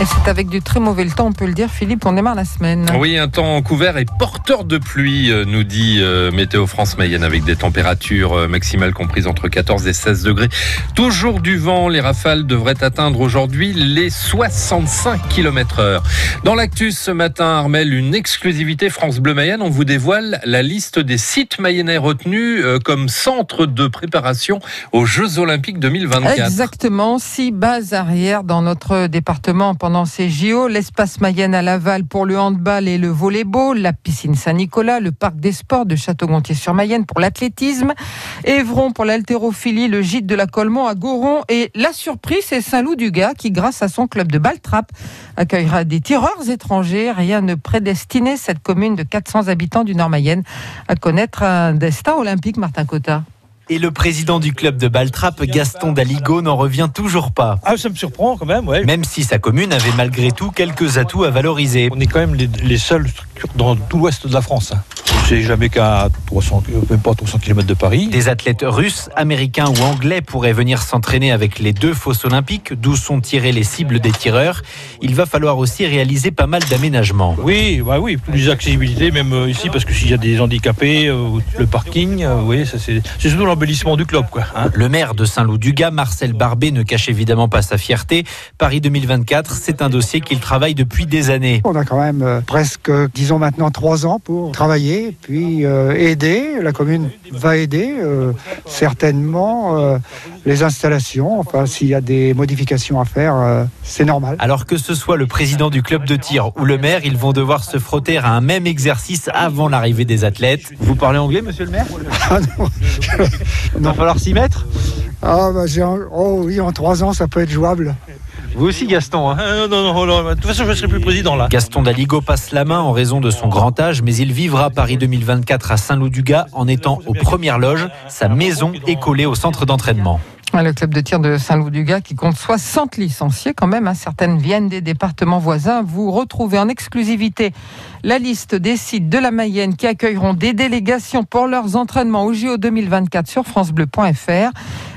Et c'est avec du très mauvais temps, on peut le dire, Philippe, on démarre la semaine. Oui, un temps couvert et porteur de pluie, euh, nous dit euh, Météo France Mayenne, avec des températures euh, maximales comprises entre 14 et 16 degrés. Toujours du vent, les rafales devraient atteindre aujourd'hui les 65 km heure. Dans l'actus ce matin, Armel, une exclusivité France Bleu Mayenne, on vous dévoile la liste des sites mayennais retenus comme centre de préparation aux Jeux Olympiques 2024. Exactement, six bases arrières dans notre département pendant ces JO, l'espace Mayenne à Laval pour le handball et le volleyball, la piscine Saint-Nicolas, le parc des sports de Château-Gontier-sur-Mayenne pour l'athlétisme, Évron pour l'haltérophilie, le gîte de la Colmont à Goron et la surprise, c'est Saint-Loup-du-Gard qui, grâce à son club de Baltrap, accueillera des tireurs étrangers. Rien ne prédestinait cette commune de 400 habitants du Nord-Mayenne à connaître un destin olympique, Martin Cotta. Et le président du club de Baltrap, Gaston Daligo, n'en revient toujours pas. Ah, ça me surprend quand même, ouais. Même si sa commune avait malgré tout quelques atouts à valoriser. On est quand même les, les seules structures dans tout l'ouest de la France. C'est jamais qu'à 300, même pas 300 km de Paris. Des athlètes russes, américains ou anglais pourraient venir s'entraîner avec les deux fosses olympiques, d'où sont tirées les cibles des tireurs. Il va falloir aussi réaliser pas mal d'aménagements. Oui, bah oui, plus d'accessibilité, même euh, ici, parce que s'il y a des handicapés, euh, le parking, euh, oui, ça c'est c'est surtout l'embellissement du club, quoi. hein. Le maire de Saint-Loup-du-Gard, Marcel Barbet, ne cache évidemment pas sa fierté. Paris 2024, c'est un dossier qu'il travaille depuis des années. On a quand même euh, presque, disons maintenant, trois ans pour travailler, puis euh, aider. La commune va aider euh, certainement euh, les installations. Enfin, s'il y a des modifications à faire, euh, c'est normal. Alors que ce soit le président du club de tir ou le maire, ils vont devoir se frotter à un même exercice avant l'arrivée des athlètes. Vous parlez anglais, monsieur le maire? Ah non. Il va falloir s'y mettre? Ah, bah, j'ai un- oh oui, en trois ans, ça peut être jouable. Vous aussi, Gaston. hein. Ah, non, non, non, de toute façon, je ne serai plus président là. Gaston Daligo passe la main en raison de son grand âge, mais il vivra Paris 2024 à Saint-Loup-du-Gard en étant aux premières loges. Sa maison est collée au centre d'entraînement. Ouais, Le club de tir de Saint-Loup-du-Gard qui compte 60 licenciés quand même, hein, certaines viennent des départements voisins. Vous retrouvez en exclusivité la liste des sites de la Mayenne qui accueilleront des délégations pour leurs entraînements au JO 2024 sur francebleu.fr.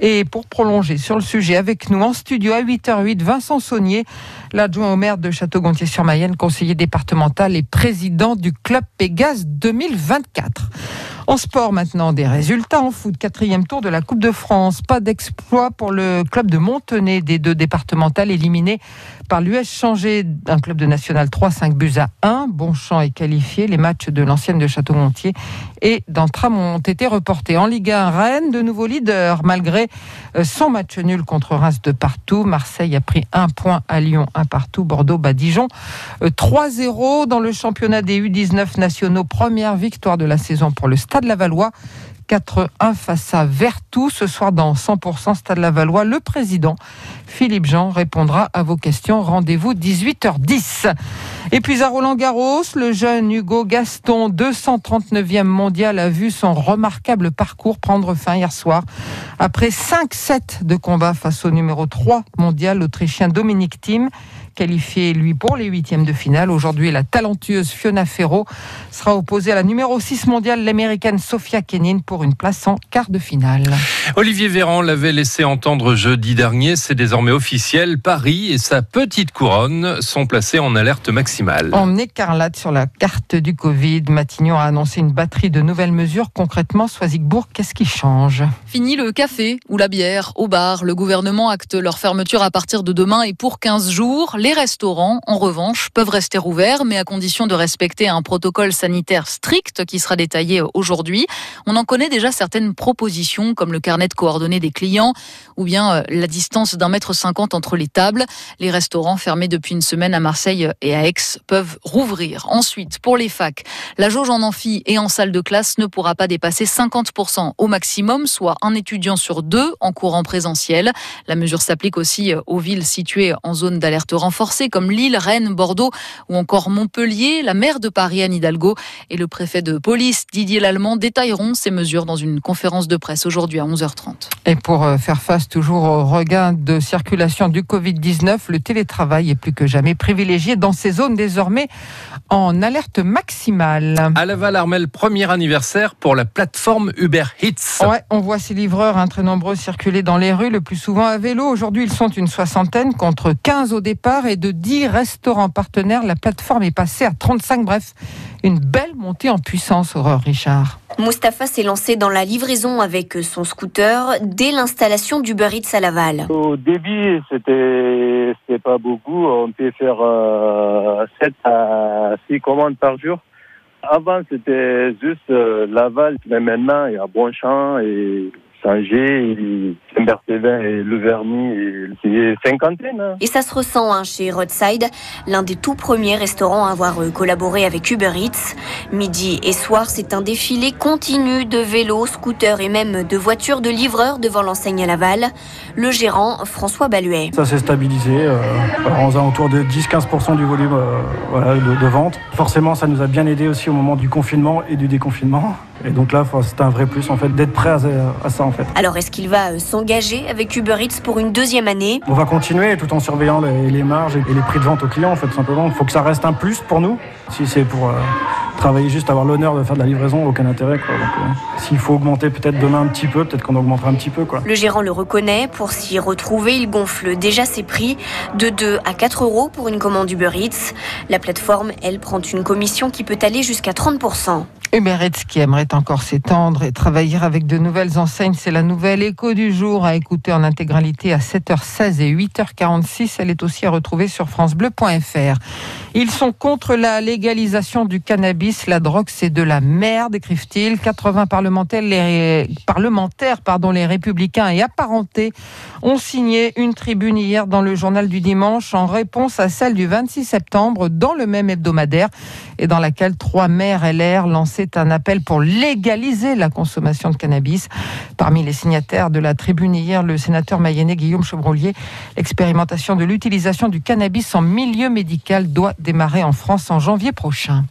Et pour prolonger sur le sujet avec nous en studio à 8h08, Vincent Saunier, l'adjoint au maire de Château-Gontier-sur-Mayenne, conseiller départemental et président du club Pégase 2024. En sport maintenant, des résultats en foot. Quatrième tour de la Coupe de France. Pas d'exploit pour le club de Montenay des deux départementales éliminées par l'US Changé, un club de National 3, 5 buts à 1. Bonchamp est qualifié. Les matchs de l'ancienne de Château-Gontier et d'Antram ont été reportés. En Ligue 1, Rennes, de nouveau leader, malgré euh, son match nul contre Reims de partout. Marseille a pris un point à Lyon, un partout. Bordeaux bat Dijon. Euh, 3-0 dans le championnat des U19 nationaux. Première victoire de la saison pour le Stade Lavallois. 4-1 face à Vertou ce soir dans 100% Stade Lavallois. Le président Philippe Jean répondra à vos questions. Rendez-vous 18h10. Et puis à Roland Garros, le jeune Hugo Gaston, 239e mondial, a vu son remarquable parcours prendre fin hier soir. Après 5 sets de combat face au numéro 3 mondial, l'Autrichien Dominique Thiem, qualifié lui pour les huitièmes de finale. Aujourd'hui, la talentueuse Fiona Ferro sera opposée à la numéro 6 mondiale, l'américaine Sofia Kenin, pour une place en quart de finale. Olivier Véran l'avait laissé entendre jeudi dernier, c'est désormais officiel. Paris et sa petite couronne sont placés en alerte maximale. En écarlate sur la carte du Covid, Matignon a annoncé une batterie de nouvelles mesures. Concrètement, Soisigbourg, qu'est-ce qui change? Fini le café ou la bière au bar. Le gouvernement acte leur fermeture à partir de demain et pour 15 jours. Les restaurants, en revanche, peuvent rester ouverts, mais à condition de respecter un protocole sanitaire strict qui sera détaillé aujourd'hui. On en connaît déjà certaines propositions, comme le carnet de coordonnées des clients ou bien euh, la distance d'un mètre cinquante entre les tables. Les restaurants fermés depuis une semaine à Marseille et à Aix peuvent rouvrir. Ensuite, pour les facs, la jauge en amphi et en salle de classe ne pourra pas dépasser 50% au maximum, soit un étudiant sur deux en cours en présentiel. La mesure s'applique aussi aux villes situées en zone d'alerte renforcée renforcées comme Lille, Rennes, Bordeaux ou encore Montpellier. La maire de Paris, Anne Hidalgo, et le préfet de police, Didier Lallemand, détailleront ces mesures dans une conférence de presse aujourd'hui à 11h30. Et pour euh, faire face toujours au regain de circulation du Covid-19, le télétravail est plus que jamais privilégié dans ces zones désormais en alerte maximale. À Laval, Armel, premier anniversaire pour la plateforme Uber Eats. Ouais, on voit ces livreurs hein, très nombreux circuler dans les rues, le plus souvent à vélo. Aujourd'hui, ils sont une soixantaine contre 15 au départ et de 10 restaurants partenaires. La plateforme est passée à 35. Bref, une belle montée en puissance, Aurore Richard. Mustapha s'est lancé dans la livraison avec son scooter dès l'installation d'Uber Eats à Laval. Au début, c'était c'était pas beaucoup. On peut faire euh, 7 à 6 commandes par jour. Avant, c'était juste euh, Laval, mais maintenant, il y a Bonchamp et Saint-Gé, et Saint-Berthevin et Le Verny, c'est cinquantaine. hein. Et ça se ressent hein, chez Roadside, l'un des tout premiers restaurants à avoir euh, collaboré avec Uber Eats. Midi et soir, c'est un défilé continu de vélos, scooters et même de voitures de livreurs devant l'enseigne à Laval. Le gérant, François Baluet. Ça s'est stabilisé euh, aux alentours de 10-15% du volume euh, voilà, de, de vente. Forcément, ça nous a bien aidé aussi au moment du confinement et du déconfinement. Et donc là, c'était un vrai plus en fait d'être prêt à, à ça en fait. Alors, est-ce qu'il va euh, s'engager avec Uber Eats pour une deuxième année? On va continuer tout en surveillant les, les marges et les prix de vente aux clients en fait simplement. Il faut que ça reste un plus pour nous. Si c'est pour euh, travailler juste avoir l'honneur de faire de la livraison, aucun intérêt. quoi. Euh, S'il faut augmenter peut-être demain un petit peu, peut-être qu'on augmentera un petit peu quoi. Le gérant le reconnaît. Pour s'y retrouver, il gonfle déjà ses prix de 2 à 4 euros pour une commande Uber Eats. La plateforme, elle, prend une commission qui peut aller jusqu'à 30%. Uber Eats qui aimerait encore s'étendre et travailler avec de nouvelles enseignes, c'est la nouvelle écho du jour à écouter en intégralité à 7h16 et 8h46. Elle est aussi à retrouver sur francebleu.fr. Ils sont contre la légalisation du cannabis. La drogue, c'est de la merde, écrivent-ils. 80 parlementaires, les, parlementaires pardon, les républicains et apparentés ont signé une tribune hier dans le journal du dimanche en réponse à celle du 26 septembre dans le même hebdomadaire et dans laquelle trois maires LR lançaient un appel pour légaliser la consommation de cannabis. Parmi les signataires de la tribune hier, le sénateur mayennais Guillaume Chevrolier, l'expérimentation de l'utilisation du cannabis en milieu médical doit démarrer en France en janvier prochain.